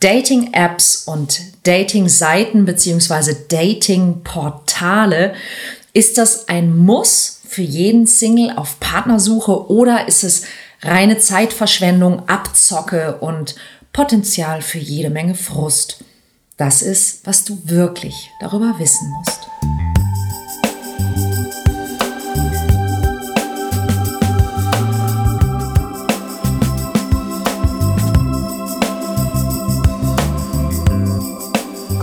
Dating-Apps und Dating-Seiten bzw. Dating-Portale, ist das ein Muss für jeden Single auf Partnersuche oder ist es reine Zeitverschwendung, Abzocke und Potenzial für jede Menge Frust? Das ist, was du wirklich darüber wissen musst.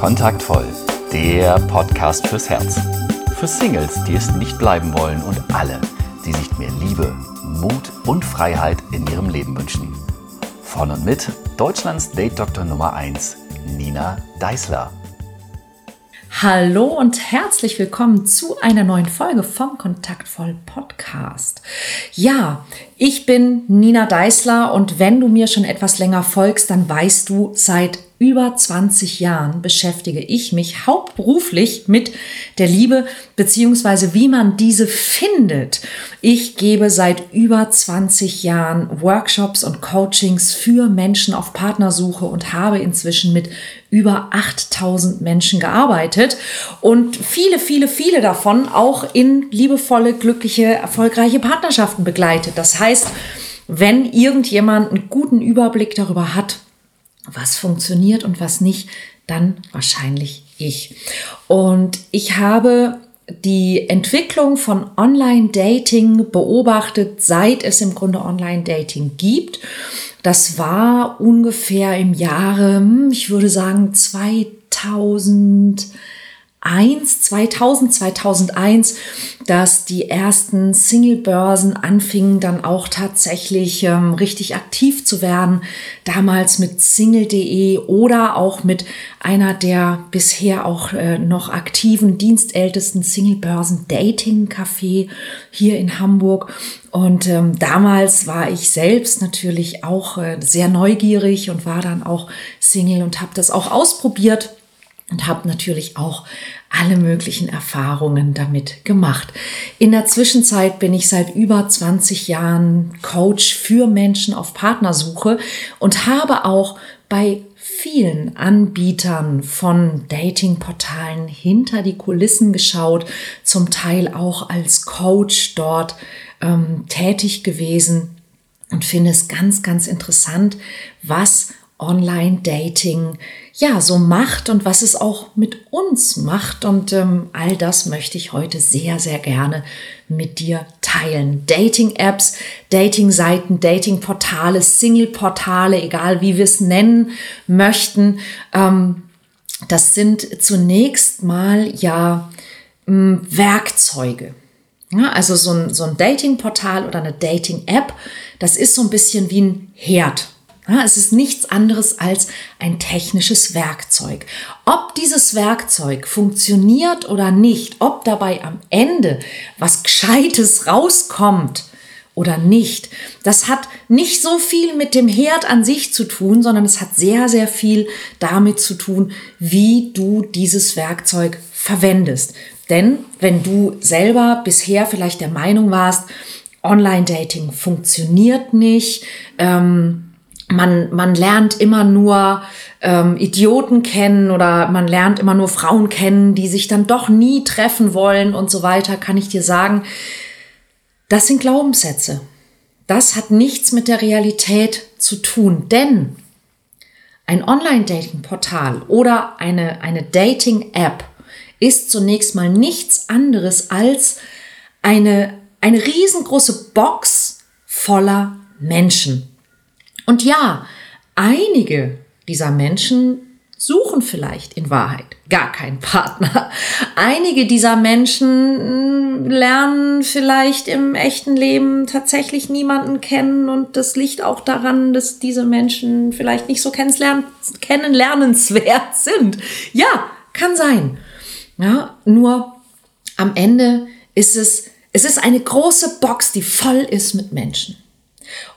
Kontaktvoll, der Podcast fürs Herz. Für Singles, die es nicht bleiben wollen und alle, die sich mehr Liebe, Mut und Freiheit in ihrem Leben wünschen. Von und mit Deutschlands Date Doktor Nummer 1, Nina Deißler. Hallo und herzlich willkommen zu einer neuen Folge vom Kontaktvoll Podcast. Ja, ich bin Nina Deißler und wenn du mir schon etwas länger folgst, dann weißt du, seit über 20 Jahren beschäftige ich mich hauptberuflich mit der Liebe beziehungsweise wie man diese findet. Ich gebe seit über 20 Jahren Workshops und Coachings für Menschen auf Partnersuche und habe inzwischen mit über 8000 Menschen gearbeitet und viele, viele, viele davon auch in liebevolle, glückliche, erfolgreiche Partnerschaften begleitet. Das heißt, wenn irgendjemand einen guten Überblick darüber hat, was funktioniert und was nicht, dann wahrscheinlich ich. Und ich habe die Entwicklung von Online-Dating beobachtet, seit es im Grunde Online-Dating gibt. Das war ungefähr im Jahre, hm, ich würde sagen 2000. 2001, 2000, 2001, dass die ersten Single-Börsen anfingen dann auch tatsächlich ähm, richtig aktiv zu werden. Damals mit single.de oder auch mit einer der bisher auch äh, noch aktiven dienstältesten Single-Börsen Dating Café hier in Hamburg. Und ähm, damals war ich selbst natürlich auch äh, sehr neugierig und war dann auch Single und habe das auch ausprobiert und habe natürlich auch alle möglichen Erfahrungen damit gemacht. In der Zwischenzeit bin ich seit über 20 Jahren Coach für Menschen auf Partnersuche und habe auch bei vielen Anbietern von Datingportalen hinter die Kulissen geschaut, zum Teil auch als Coach dort ähm, tätig gewesen und finde es ganz, ganz interessant, was Online-Dating ja so macht und was es auch mit uns macht. Und ähm, all das möchte ich heute sehr, sehr gerne mit dir teilen. Dating-Apps, Dating-Seiten, Dating-Portale, Single-Portale, egal wie wir es nennen möchten. Ähm, das sind zunächst mal ja ähm, Werkzeuge. Ja, also so ein, so ein Dating-Portal oder eine Dating-App, das ist so ein bisschen wie ein Herd. Ja, es ist nichts anderes als ein technisches Werkzeug. Ob dieses Werkzeug funktioniert oder nicht, ob dabei am Ende was Gescheites rauskommt oder nicht, das hat nicht so viel mit dem Herd an sich zu tun, sondern es hat sehr, sehr viel damit zu tun, wie du dieses Werkzeug verwendest. Denn wenn du selber bisher vielleicht der Meinung warst, Online-Dating funktioniert nicht, ähm, man, man lernt immer nur ähm, Idioten kennen oder man lernt immer nur Frauen kennen, die sich dann doch nie treffen wollen und so weiter, kann ich dir sagen, das sind Glaubenssätze. Das hat nichts mit der Realität zu tun, denn ein Online-Dating-Portal oder eine, eine Dating-App ist zunächst mal nichts anderes als eine, eine riesengroße Box voller Menschen. Und ja, einige dieser Menschen suchen vielleicht in Wahrheit gar keinen Partner. Einige dieser Menschen lernen vielleicht im echten Leben tatsächlich niemanden kennen und das liegt auch daran, dass diese Menschen vielleicht nicht so kennenlernenswert sind. Ja, kann sein. Ja, nur am Ende ist es, es ist eine große Box, die voll ist mit Menschen.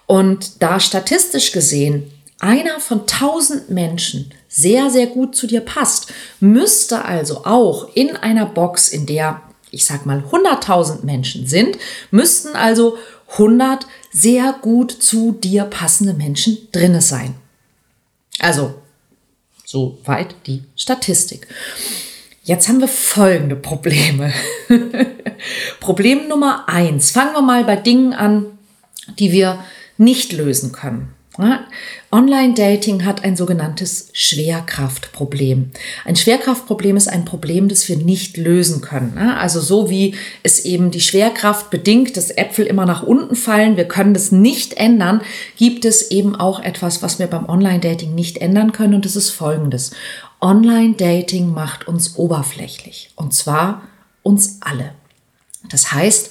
Und da statistisch gesehen einer von tausend Menschen sehr, sehr gut zu dir passt, müsste also auch in einer Box, in der, ich sag mal, 100.000 Menschen sind, müssten also 100 sehr gut zu dir passende Menschen drinne sein. Also Soweit die Statistik. Jetzt haben wir folgende Probleme. Problem Nummer eins. Fangen wir mal bei Dingen an, die wir nicht lösen können. Online-Dating hat ein sogenanntes Schwerkraftproblem. Ein Schwerkraftproblem ist ein Problem, das wir nicht lösen können. Also so wie es eben die Schwerkraft bedingt, dass Äpfel immer nach unten fallen, wir können das nicht ändern, gibt es eben auch etwas, was wir beim Online-Dating nicht ändern können und das ist folgendes. Online-Dating macht uns oberflächlich und zwar uns alle. Das heißt,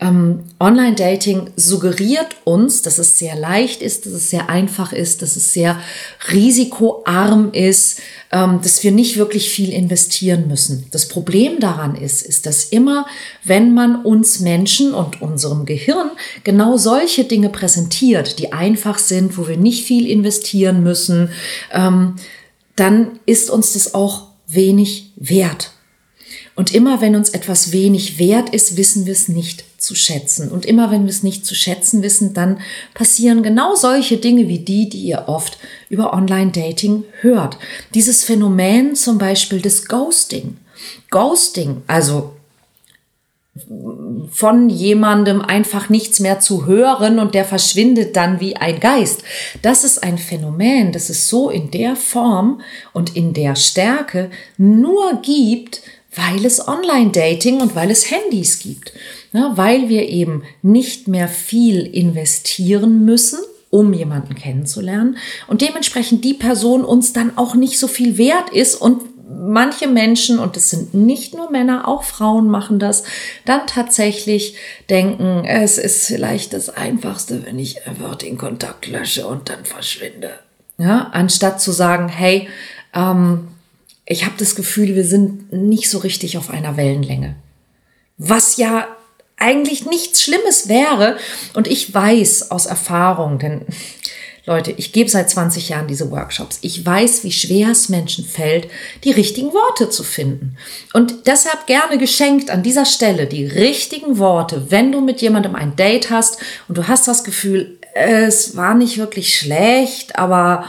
ähm, Online-Dating suggeriert uns, dass es sehr leicht ist, dass es sehr einfach ist, dass es sehr risikoarm ist, ähm, dass wir nicht wirklich viel investieren müssen. Das Problem daran ist, ist, dass immer, wenn man uns Menschen und unserem Gehirn genau solche Dinge präsentiert, die einfach sind, wo wir nicht viel investieren müssen, ähm, dann ist uns das auch wenig wert. Und immer wenn uns etwas wenig wert ist, wissen wir es nicht zu schätzen. Und immer wenn wir es nicht zu schätzen wissen, dann passieren genau solche Dinge wie die, die ihr oft über Online-Dating hört. Dieses Phänomen zum Beispiel des Ghosting. Ghosting, also von jemandem einfach nichts mehr zu hören und der verschwindet dann wie ein Geist. Das ist ein Phänomen, das es so in der Form und in der Stärke nur gibt, weil es Online-Dating und weil es Handys gibt. Ja, weil wir eben nicht mehr viel investieren müssen, um jemanden kennenzulernen und dementsprechend die Person uns dann auch nicht so viel wert ist und manche Menschen, und es sind nicht nur Männer, auch Frauen machen das, dann tatsächlich denken, es ist vielleicht das Einfachste, wenn ich einfach den Kontakt lösche und dann verschwinde. Ja, anstatt zu sagen, hey, ähm, ich habe das Gefühl, wir sind nicht so richtig auf einer Wellenlänge. Was ja eigentlich nichts Schlimmes wäre. Und ich weiß aus Erfahrung, denn Leute, ich gebe seit 20 Jahren diese Workshops. Ich weiß, wie schwer es Menschen fällt, die richtigen Worte zu finden. Und deshalb gerne geschenkt an dieser Stelle die richtigen Worte, wenn du mit jemandem ein Date hast und du hast das Gefühl, es war nicht wirklich schlecht, aber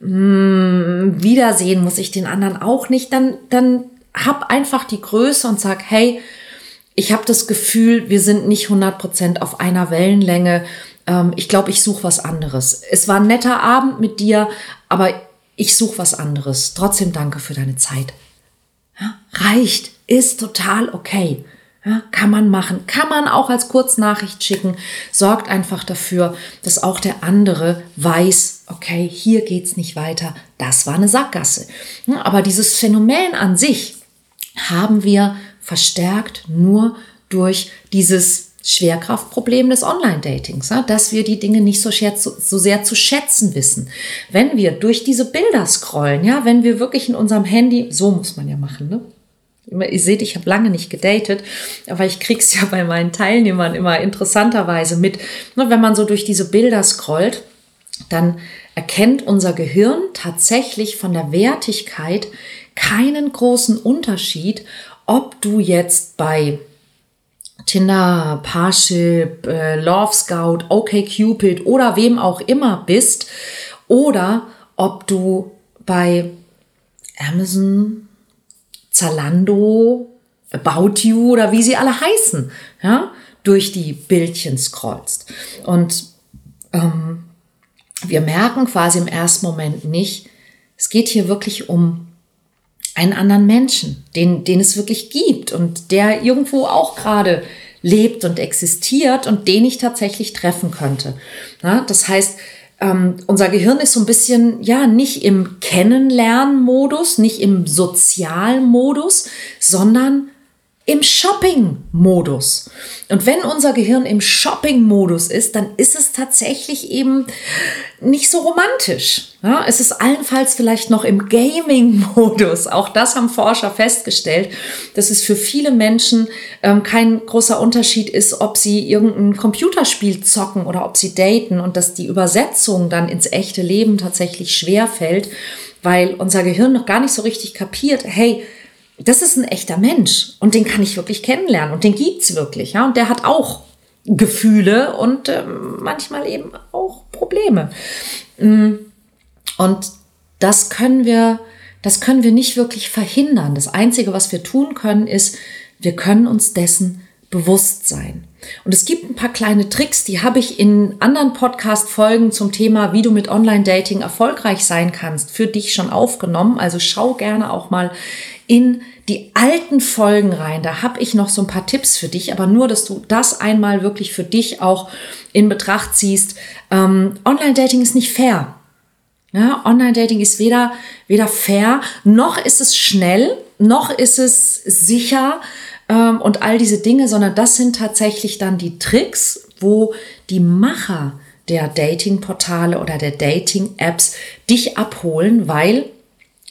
mh, wiedersehen muss ich den anderen auch nicht, dann, dann hab einfach die Größe und sag, hey, ich habe das Gefühl, wir sind nicht 100% auf einer Wellenlänge. Ähm, ich glaube, ich suche was anderes. Es war ein netter Abend mit dir, aber ich suche was anderes. Trotzdem danke für deine Zeit. Ja, reicht, ist total okay. Ja, kann man machen, kann man auch als Kurznachricht schicken. Sorgt einfach dafür, dass auch der andere weiß, okay, hier geht's nicht weiter. Das war eine Sackgasse. Ja, aber dieses Phänomen an sich haben wir verstärkt nur durch dieses Schwerkraftproblem des Online-Datings, dass wir die Dinge nicht so, so, sehr zu schätzen wissen. Wenn wir durch diese Bilder scrollen, ja, wenn wir wirklich in unserem Handy, so muss man ja machen, ne? Ihr seht, ich habe lange nicht gedatet, aber ich krieg's ja bei meinen Teilnehmern immer interessanterweise mit. Wenn man so durch diese Bilder scrollt, dann erkennt unser Gehirn tatsächlich von der Wertigkeit keinen großen Unterschied, ob du jetzt bei Tinder, Parship, äh, Love Scout, OkCupid oder wem auch immer bist oder ob du bei Amazon, Zalando, About You oder wie sie alle heißen, ja, durch die Bildchen scrollst. Und ähm, wir merken quasi im ersten Moment nicht, es geht hier wirklich um einen anderen Menschen, den, den es wirklich gibt und der irgendwo auch gerade lebt und existiert und den ich tatsächlich treffen könnte. Ja, das heißt, ähm, unser Gehirn ist so ein bisschen, ja, nicht im Kennenlernmodus, nicht im Sozialmodus, sondern im Shopping-Modus. Und wenn unser Gehirn im Shopping-Modus ist, dann ist es tatsächlich eben nicht so romantisch. Ja, es ist allenfalls vielleicht noch im Gaming-Modus. Auch das haben Forscher festgestellt, dass es für viele Menschen ähm, kein großer Unterschied ist, ob sie irgendein Computerspiel zocken oder ob sie daten und dass die Übersetzung dann ins echte Leben tatsächlich schwer fällt, weil unser Gehirn noch gar nicht so richtig kapiert, hey, das ist ein echter Mensch und den kann ich wirklich kennenlernen und den gibt's wirklich, ja, und der hat auch Gefühle und äh, manchmal eben auch Probleme. Mm, und das können wir das können wir nicht wirklich verhindern. Das Einzige, was wir tun können, ist, wir können uns dessen bewusst sein. Und es gibt ein paar kleine Tricks, die habe ich in anderen Podcast-Folgen zum Thema, wie du mit Online-Dating erfolgreich sein kannst, für dich schon aufgenommen. Also schau gerne auch mal in die alten Folgen rein. Da habe ich noch so ein paar Tipps für dich, aber nur, dass du das einmal wirklich für dich auch in Betracht ziehst. Ähm, Online-Dating ist nicht fair. Ja, Online-Dating ist weder, weder fair, noch ist es schnell, noch ist es sicher ähm, und all diese Dinge, sondern das sind tatsächlich dann die Tricks, wo die Macher der Dating-Portale oder der Dating-Apps dich abholen, weil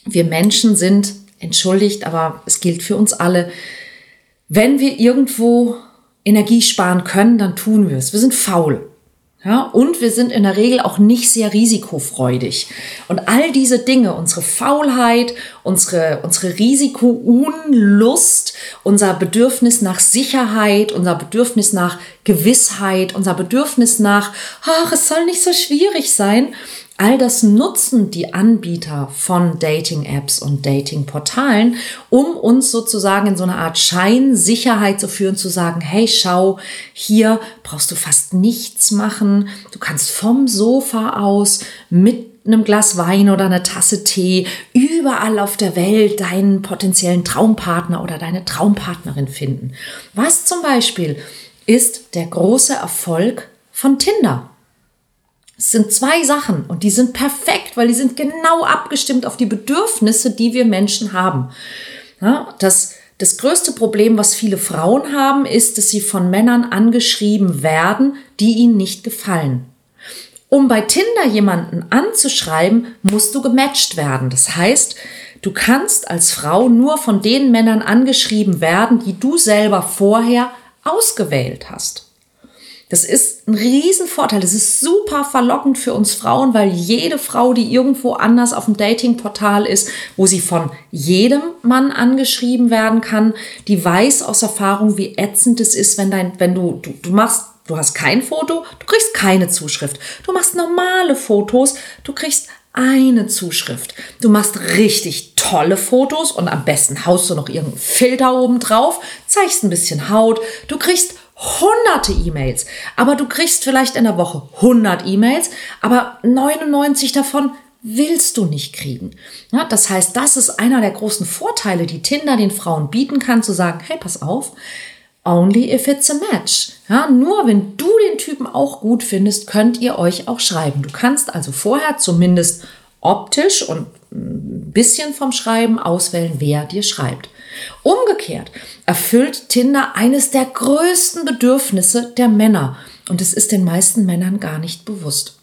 wir Menschen sind, entschuldigt, aber es gilt für uns alle, wenn wir irgendwo Energie sparen können, dann tun wir es. Wir sind faul. Ja, und wir sind in der Regel auch nicht sehr risikofreudig. Und all diese Dinge, unsere Faulheit, unsere, unsere Risikounlust, unser Bedürfnis nach Sicherheit, unser Bedürfnis nach Gewissheit, unser Bedürfnis nach, ach, es soll nicht so schwierig sein, All das nutzen die Anbieter von Dating-Apps und Dating-Portalen, um uns sozusagen in so eine Art Scheinsicherheit zu führen, zu sagen, hey, schau, hier brauchst du fast nichts machen. Du kannst vom Sofa aus mit einem Glas Wein oder einer Tasse Tee überall auf der Welt deinen potenziellen Traumpartner oder deine Traumpartnerin finden. Was zum Beispiel ist der große Erfolg von Tinder? Es sind zwei Sachen und die sind perfekt, weil die sind genau abgestimmt auf die Bedürfnisse, die wir Menschen haben. Ja, das, das größte Problem, was viele Frauen haben, ist, dass sie von Männern angeschrieben werden, die ihnen nicht gefallen. Um bei Tinder jemanden anzuschreiben, musst du gematcht werden. Das heißt, du kannst als Frau nur von den Männern angeschrieben werden, die du selber vorher ausgewählt hast. Das ist ein Riesenvorteil. Das ist super verlockend für uns Frauen, weil jede Frau, die irgendwo anders auf dem Datingportal ist, wo sie von jedem Mann angeschrieben werden kann, die weiß aus Erfahrung, wie ätzend es ist, wenn dein, wenn du, du, du machst Du hast kein Foto, du kriegst keine Zuschrift. Du machst normale Fotos, du kriegst eine Zuschrift. Du machst richtig tolle Fotos und am besten haust du noch irgendeinen Filter oben drauf, zeigst ein bisschen Haut, du kriegst hunderte E-Mails, aber du kriegst vielleicht in der Woche 100 E-Mails, aber 99 davon willst du nicht kriegen. Ja, das heißt, das ist einer der großen Vorteile, die Tinder den Frauen bieten kann, zu sagen, hey, pass auf, only if it's a match. Ja, nur wenn du den Typen auch gut findest, könnt ihr euch auch schreiben. Du kannst also vorher zumindest optisch und ein bisschen vom Schreiben auswählen, wer dir schreibt. Umgekehrt erfüllt Tinder eines der größten Bedürfnisse der Männer und es ist den meisten Männern gar nicht bewusst.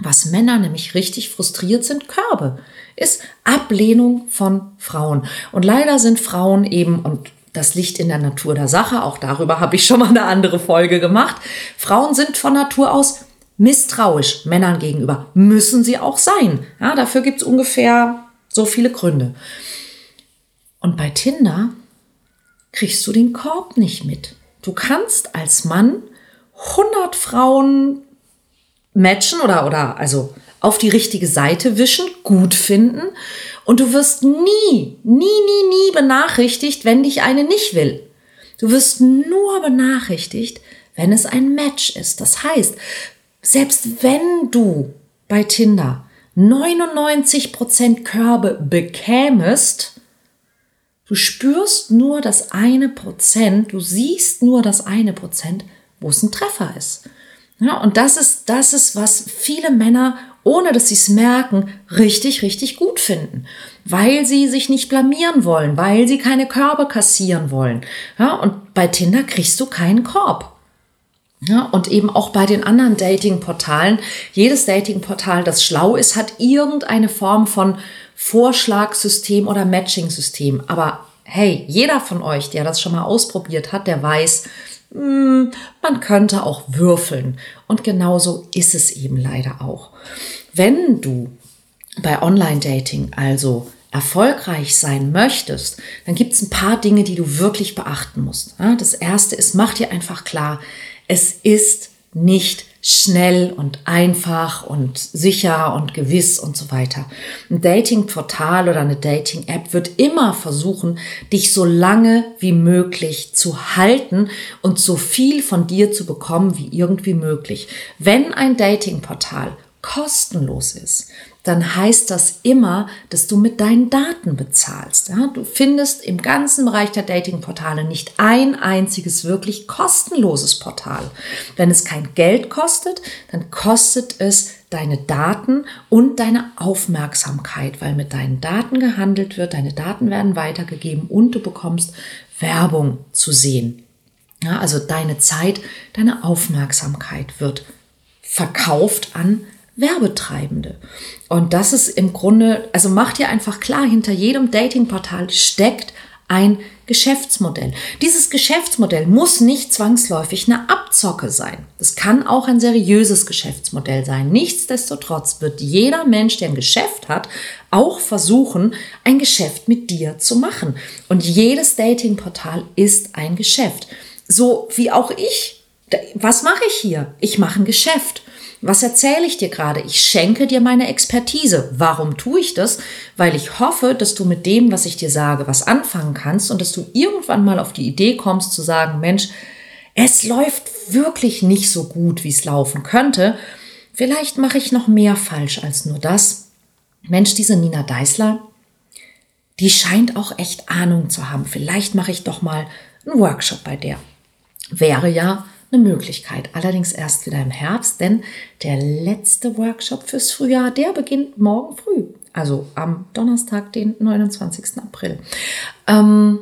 Was Männer nämlich richtig frustriert sind, Körbe, ist Ablehnung von Frauen. Und leider sind Frauen eben, und das liegt in der Natur der Sache, auch darüber habe ich schon mal eine andere Folge gemacht, Frauen sind von Natur aus misstrauisch Männern gegenüber. Müssen sie auch sein. Ja, dafür gibt es ungefähr so viele Gründe. Und bei Tinder kriegst du den Korb nicht mit. Du kannst als Mann 100 Frauen matchen oder, oder also auf die richtige Seite wischen, gut finden und du wirst nie, nie, nie, nie benachrichtigt, wenn dich eine nicht will. Du wirst nur benachrichtigt, wenn es ein Match ist. Das heißt, selbst wenn du bei Tinder 99% Körbe bekämest, Du spürst nur das eine Prozent, du siehst nur das eine Prozent, wo es ein Treffer ist. Ja, und das ist, das ist, was viele Männer, ohne dass sie es merken, richtig, richtig gut finden. Weil sie sich nicht blamieren wollen, weil sie keine Körbe kassieren wollen. Ja, und bei Tinder kriegst du keinen Korb. Ja, und eben auch bei den anderen Dating-Portalen. Jedes Dating-Portal, das schlau ist, hat irgendeine Form von Vorschlagssystem oder Matching-System. Aber hey, jeder von euch, der das schon mal ausprobiert hat, der weiß, hm, man könnte auch würfeln. Und genauso ist es eben leider auch. Wenn du bei Online-Dating also erfolgreich sein möchtest, dann gibt es ein paar Dinge, die du wirklich beachten musst. Das erste ist, mach dir einfach klar, es ist nicht schnell und einfach und sicher und gewiss und so weiter. Ein Dating-Portal oder eine Dating-App wird immer versuchen, dich so lange wie möglich zu halten und so viel von dir zu bekommen wie irgendwie möglich. Wenn ein Dating-Portal kostenlos ist, dann heißt das immer, dass du mit deinen Daten bezahlst. Ja, du findest im ganzen Bereich der Datingportale nicht ein einziges wirklich kostenloses Portal. Wenn es kein Geld kostet, dann kostet es deine Daten und deine Aufmerksamkeit, weil mit deinen Daten gehandelt wird, deine Daten werden weitergegeben und du bekommst Werbung zu sehen. Ja, also deine Zeit, deine Aufmerksamkeit wird verkauft an Werbetreibende. Und das ist im Grunde, also macht dir einfach klar, hinter jedem Datingportal steckt ein Geschäftsmodell. Dieses Geschäftsmodell muss nicht zwangsläufig eine Abzocke sein. Es kann auch ein seriöses Geschäftsmodell sein. Nichtsdestotrotz wird jeder Mensch, der ein Geschäft hat, auch versuchen, ein Geschäft mit dir zu machen. Und jedes Datingportal ist ein Geschäft. So wie auch ich. Was mache ich hier? Ich mache ein Geschäft. Was erzähle ich dir gerade? Ich schenke dir meine Expertise. Warum tue ich das? Weil ich hoffe, dass du mit dem, was ich dir sage, was anfangen kannst und dass du irgendwann mal auf die Idee kommst zu sagen, Mensch, es läuft wirklich nicht so gut, wie es laufen könnte. Vielleicht mache ich noch mehr falsch als nur das. Mensch, diese Nina Deißler, die scheint auch echt Ahnung zu haben. Vielleicht mache ich doch mal einen Workshop bei der. Wäre ja eine Möglichkeit. Allerdings erst wieder im Herbst, denn der letzte Workshop fürs Frühjahr, der beginnt morgen früh. Also am Donnerstag, den 29. April. Ähm,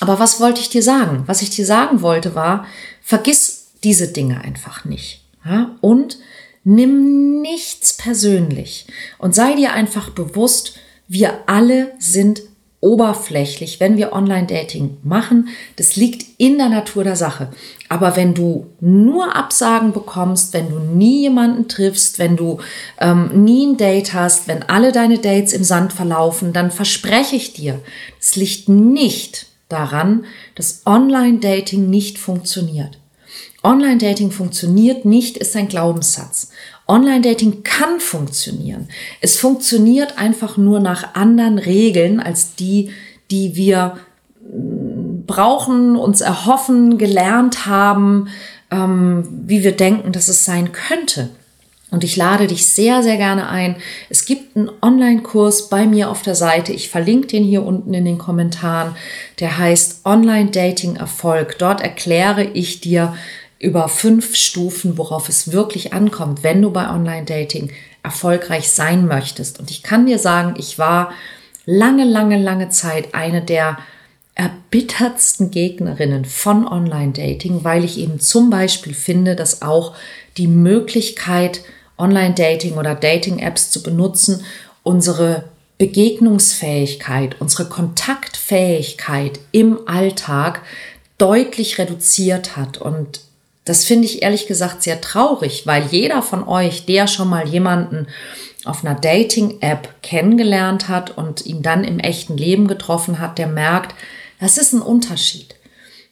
aber was wollte ich dir sagen? Was ich dir sagen wollte war, vergiss diese Dinge einfach nicht. Ja? Und nimm nichts persönlich und sei dir einfach bewusst, wir alle sind oberflächlich, wenn wir Online-Dating machen. Das liegt in der Natur der Sache. Aber wenn du nur Absagen bekommst, wenn du nie jemanden triffst, wenn du ähm, nie ein Date hast, wenn alle deine Dates im Sand verlaufen, dann verspreche ich dir, es liegt nicht daran, dass Online-Dating nicht funktioniert. Online-Dating funktioniert nicht, ist ein Glaubenssatz. Online-Dating kann funktionieren. Es funktioniert einfach nur nach anderen Regeln als die, die wir mm, brauchen, uns erhoffen, gelernt haben, ähm, wie wir denken, dass es sein könnte. Und ich lade dich sehr, sehr gerne ein. Es gibt einen Online-Kurs bei mir auf der Seite. Ich verlinke den hier unten in den Kommentaren. Der heißt Online-Dating Erfolg. Dort erkläre ich dir, über fünf Stufen, worauf es wirklich ankommt, wenn du bei Online-Dating erfolgreich sein möchtest. Und ich kann dir sagen, ich war lange, lange, lange Zeit eine der erbittertsten Gegnerinnen von Online-Dating, weil ich eben zum Beispiel finde, dass auch die Möglichkeit, Online-Dating oder Dating-Apps zu benutzen, unsere Begegnungsfähigkeit, unsere Kontaktfähigkeit im Alltag deutlich reduziert hat. Und das finde ich ehrlich gesagt sehr traurig, weil jeder von euch, der schon mal jemanden auf einer Dating-App kennengelernt hat und ihn dann im echten Leben getroffen hat, der merkt, das ist ein Unterschied.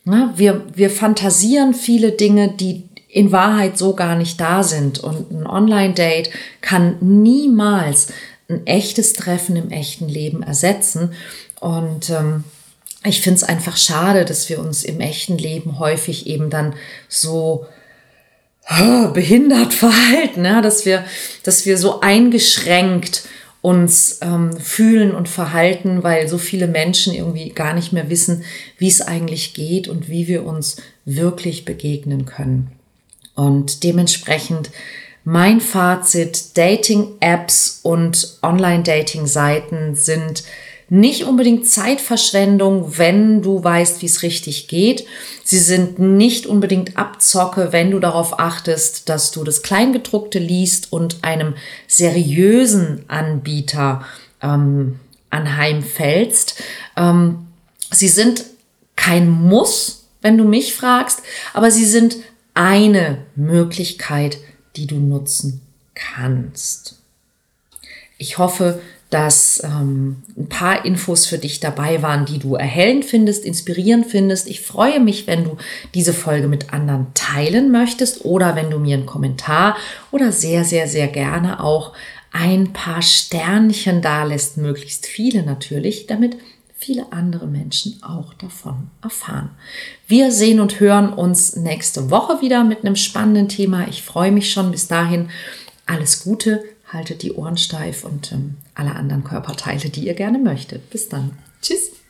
Wir, wir fantasieren viele Dinge, die in Wahrheit so gar nicht da sind. Und ein Online-Date kann niemals ein echtes Treffen im echten Leben ersetzen. Und ähm, ich finde es einfach schade, dass wir uns im echten Leben häufig eben dann so behindert verhalten, ja? dass, wir, dass wir so eingeschränkt uns ähm, fühlen und verhalten, weil so viele Menschen irgendwie gar nicht mehr wissen, wie es eigentlich geht und wie wir uns wirklich begegnen können. Und dementsprechend mein Fazit, Dating-Apps und Online-Dating-Seiten sind nicht unbedingt Zeitverschwendung, wenn du weißt, wie es richtig geht. Sie sind nicht unbedingt Abzocke, wenn du darauf achtest, dass du das Kleingedruckte liest und einem seriösen Anbieter ähm, anheimfällst. Ähm, sie sind kein Muss, wenn du mich fragst, aber sie sind eine Möglichkeit, die du nutzen kannst. Ich hoffe, dass ähm, ein paar Infos für dich dabei waren, die du erhellend findest, inspirierend findest. Ich freue mich, wenn du diese Folge mit anderen teilen möchtest oder wenn du mir einen Kommentar oder sehr, sehr, sehr gerne auch ein paar Sternchen da lässt, möglichst viele natürlich, damit viele andere Menschen auch davon erfahren. Wir sehen und hören uns nächste Woche wieder mit einem spannenden Thema. Ich freue mich schon. Bis dahin alles Gute, haltet die Ohren steif und ähm, alle anderen Körperteile, die ihr gerne möchtet. Bis dann. Tschüss.